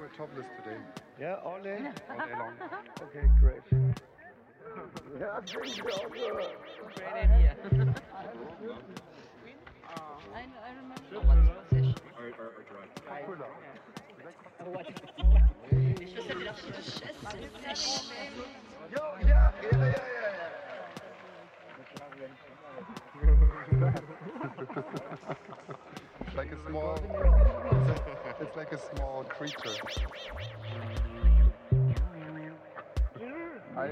wear topless today. Yeah, all day? All day long. Okay, great. Yeah, I think so. Great idea. I, I remember what session. Or, or, or dry. Je faisais de l'architecture. Yo, yeah, yeah, yeah, yeah. It's like a small. It's like a small creature. Ah,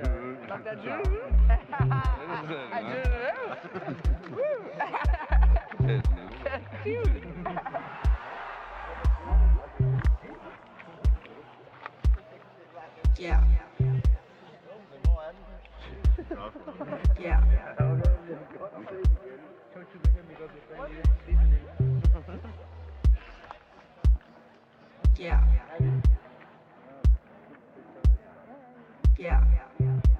ja. Yeah. Yeah. Yeah. Yeah. Yeah.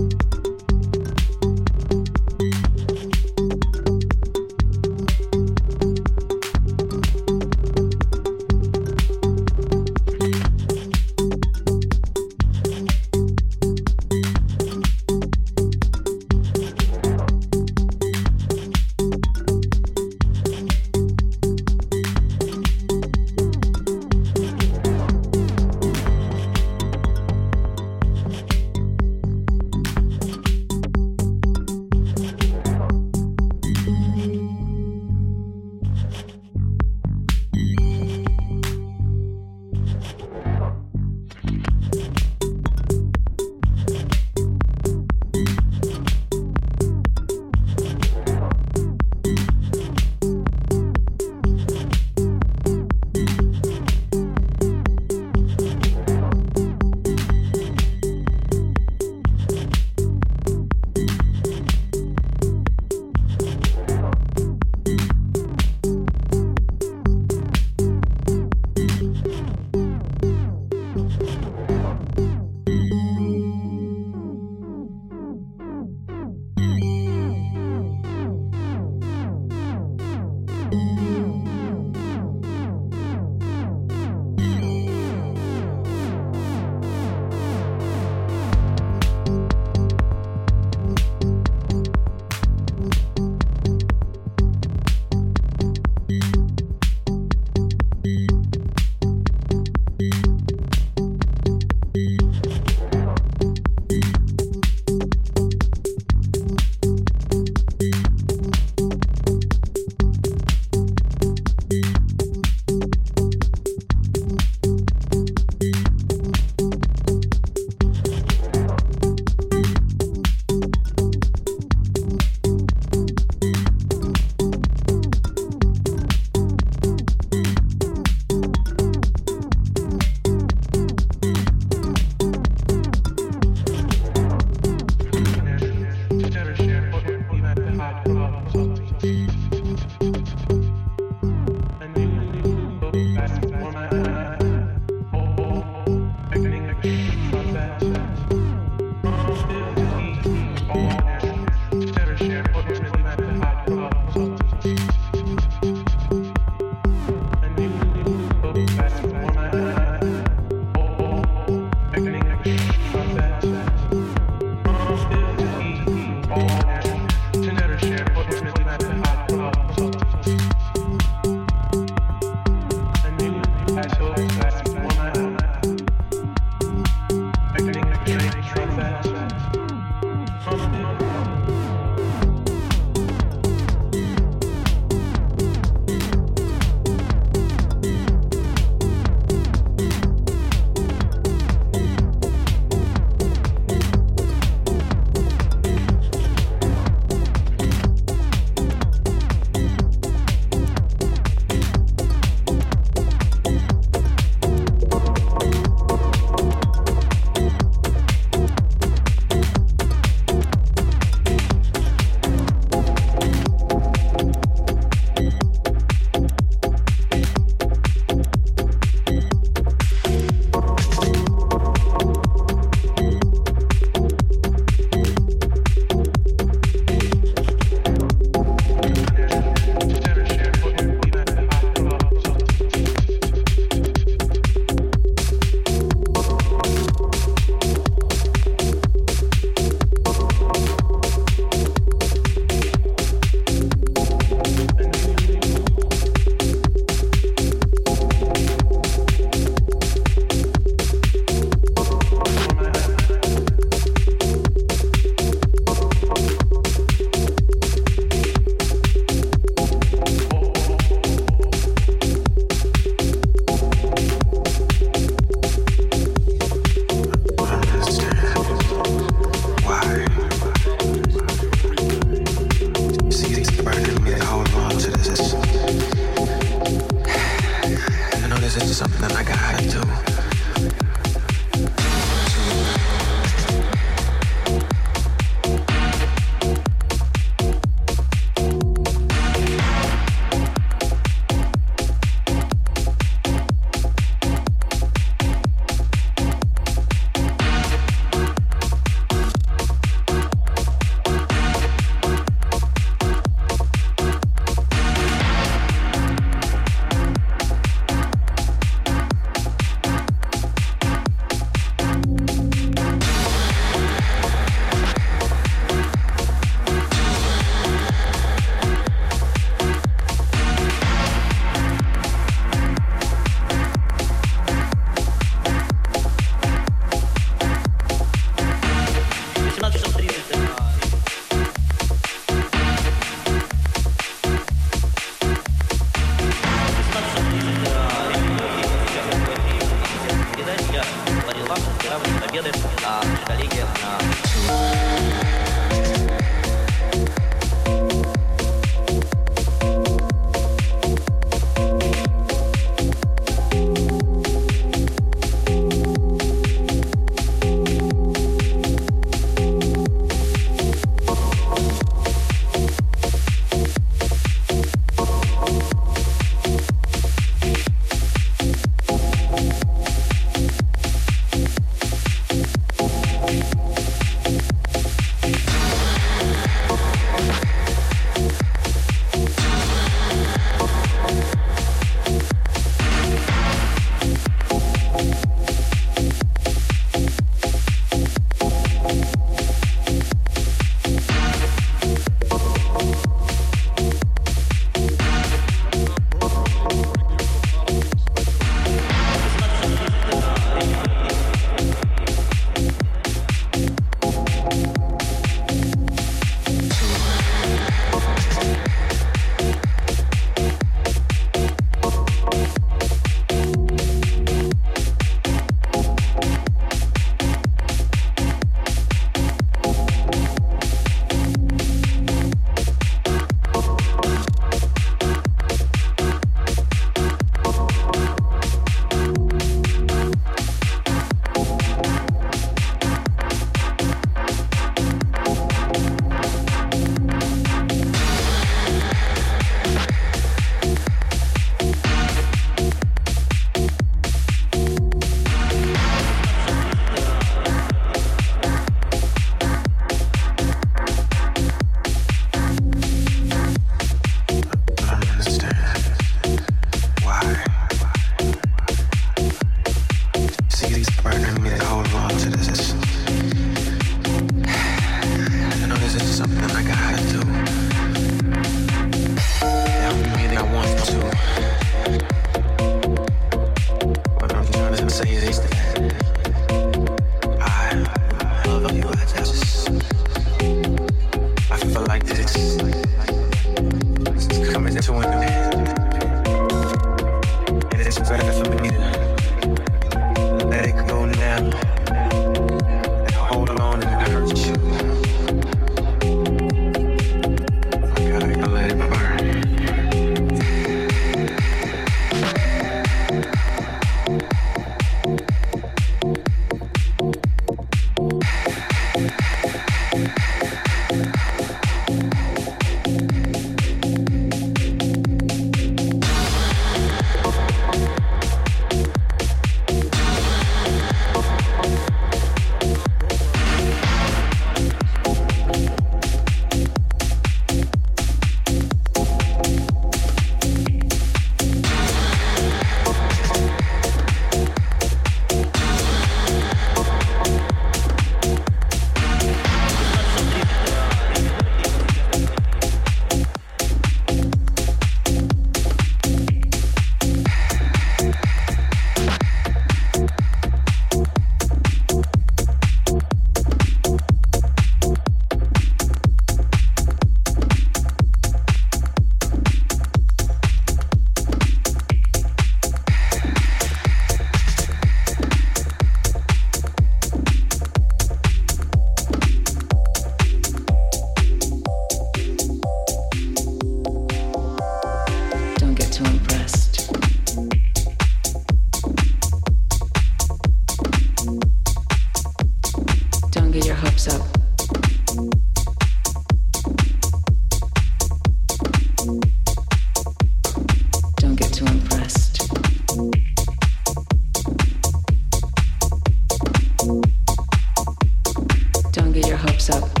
So.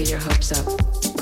Get your hopes up.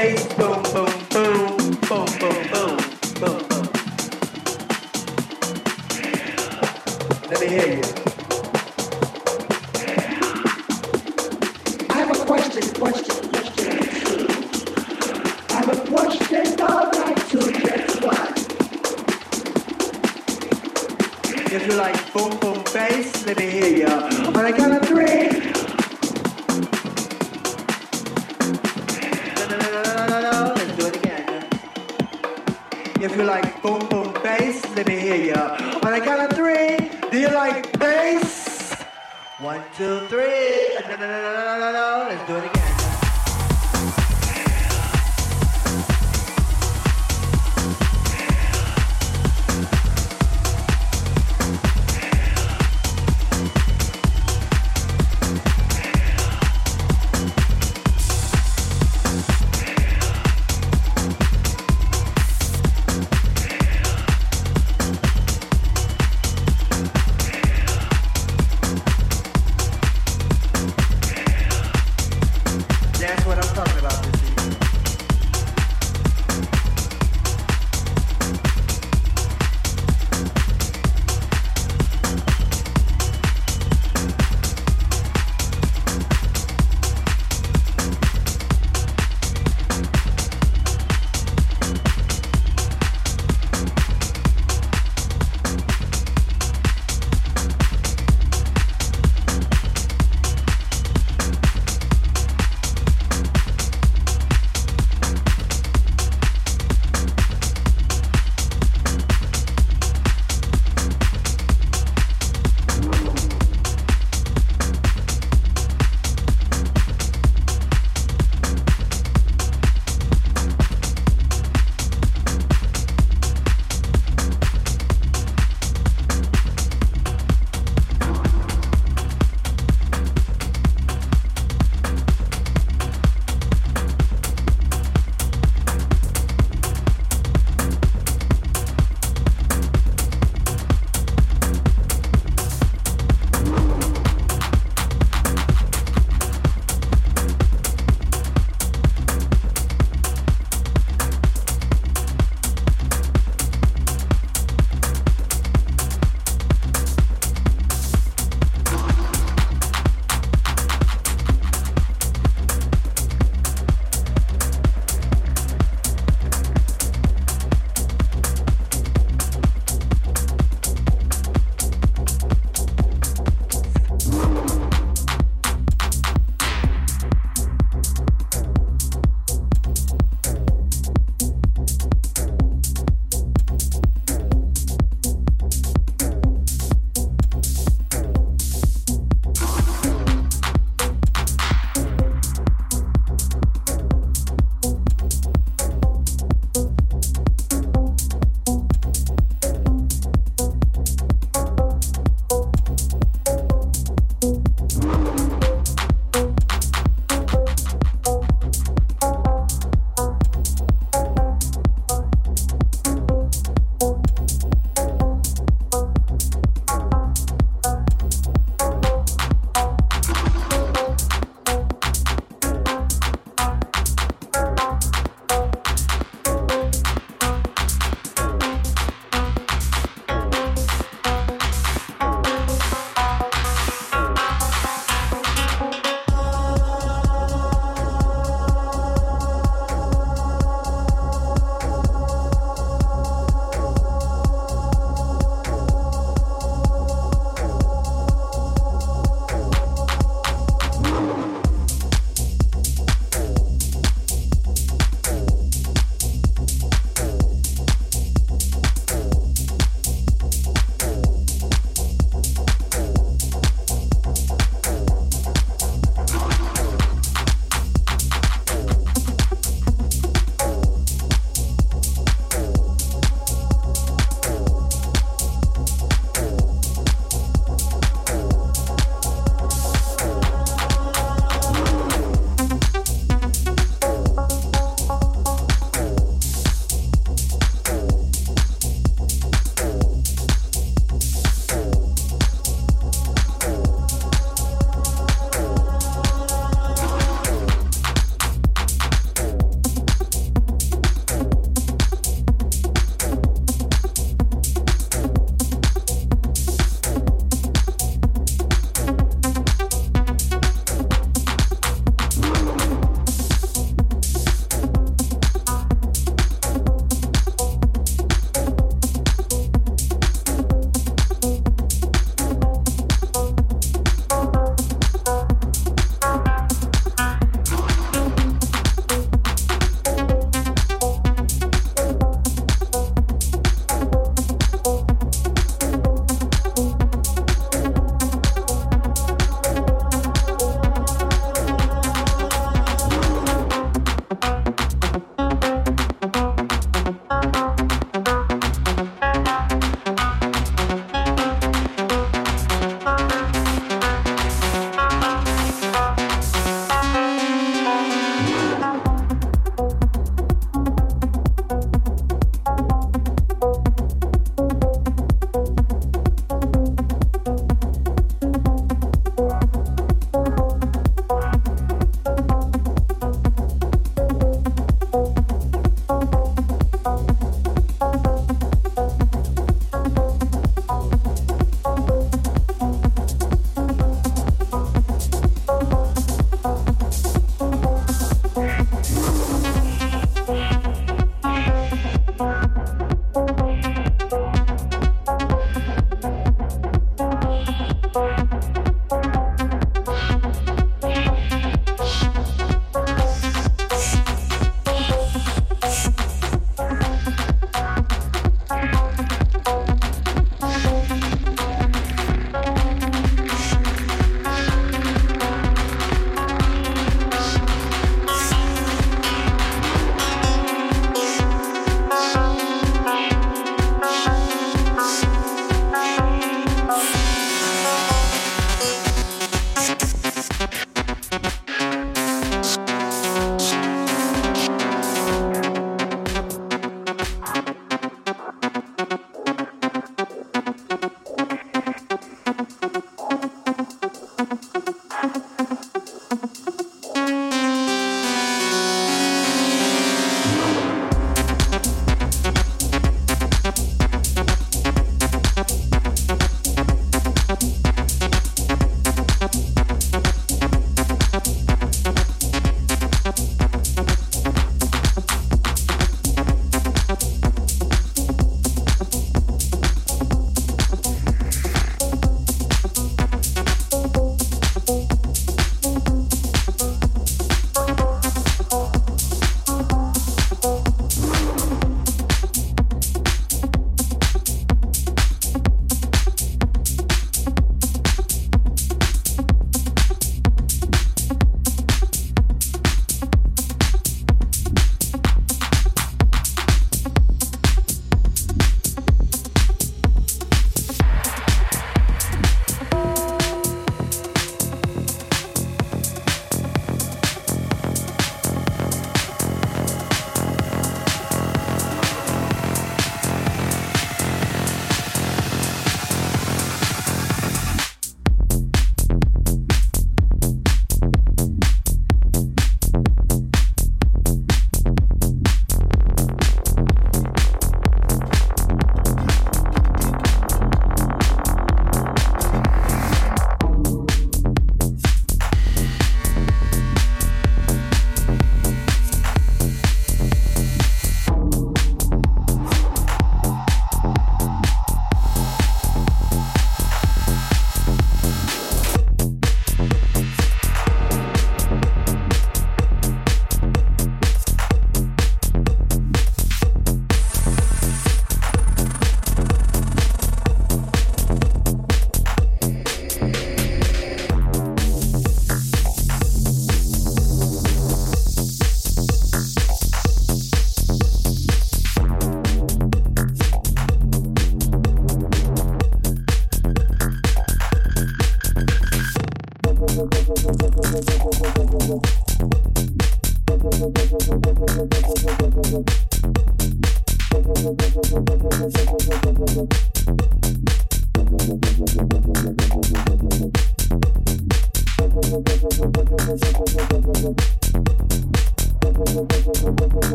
Let me hear you. I have a question, question, question. I have a question I'd like to get one. If you like boom,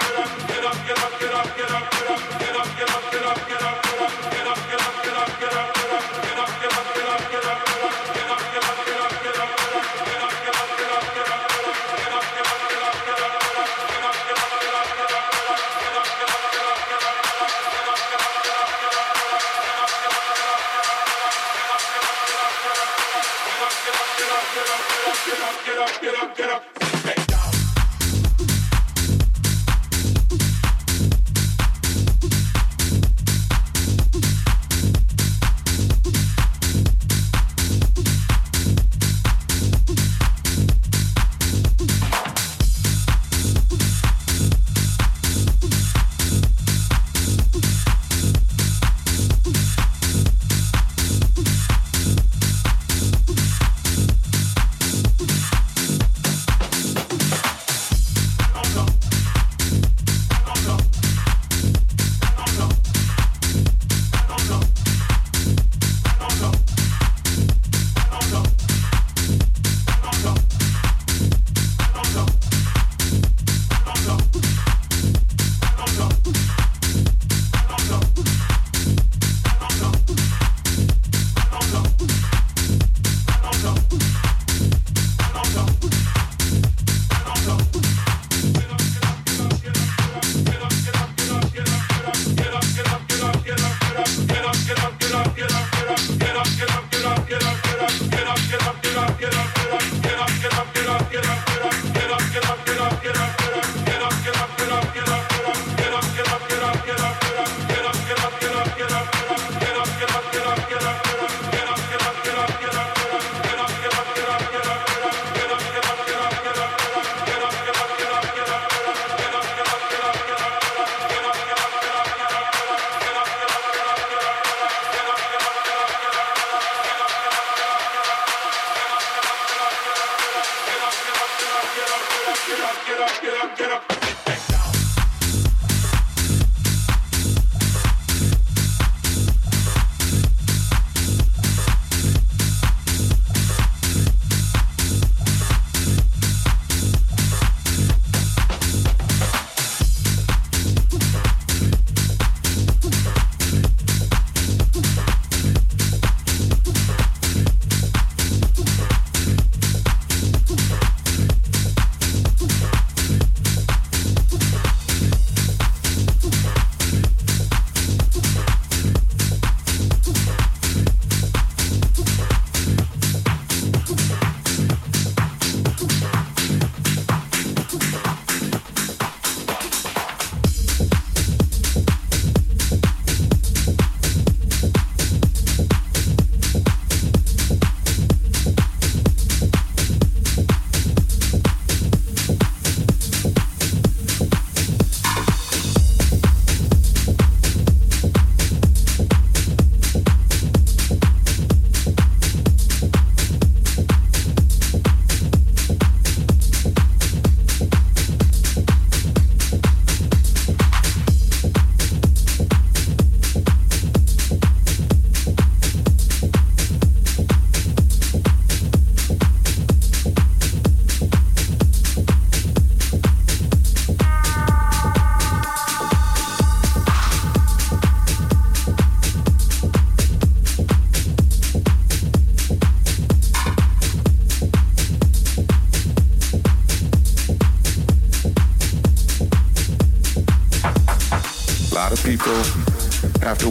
Thank you.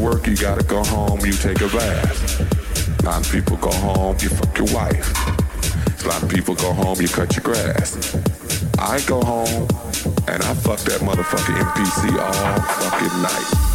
work, you gotta go home, you take a bath. A lot of people go home, you fuck your wife. A lot of people go home, you cut your grass. I go home and I fuck that motherfucker MPC all fucking night.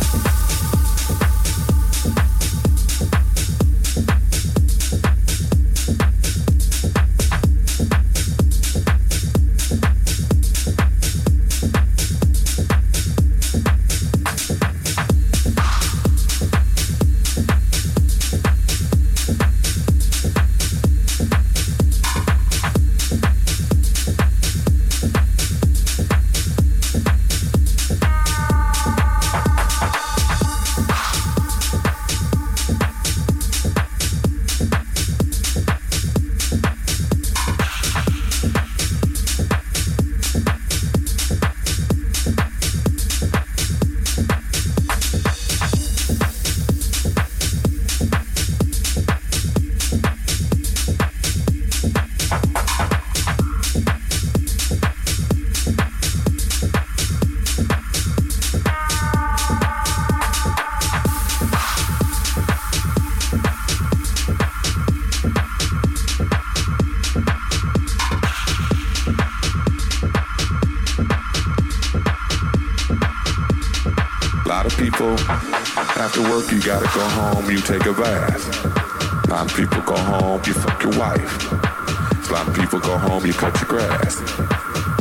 You take a bath. A lot of people go home, you fuck your wife. A lot of people go home, you cut your grass.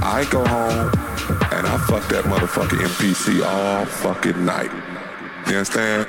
I go home, and I fuck that motherfucking MPC all fucking night. You understand?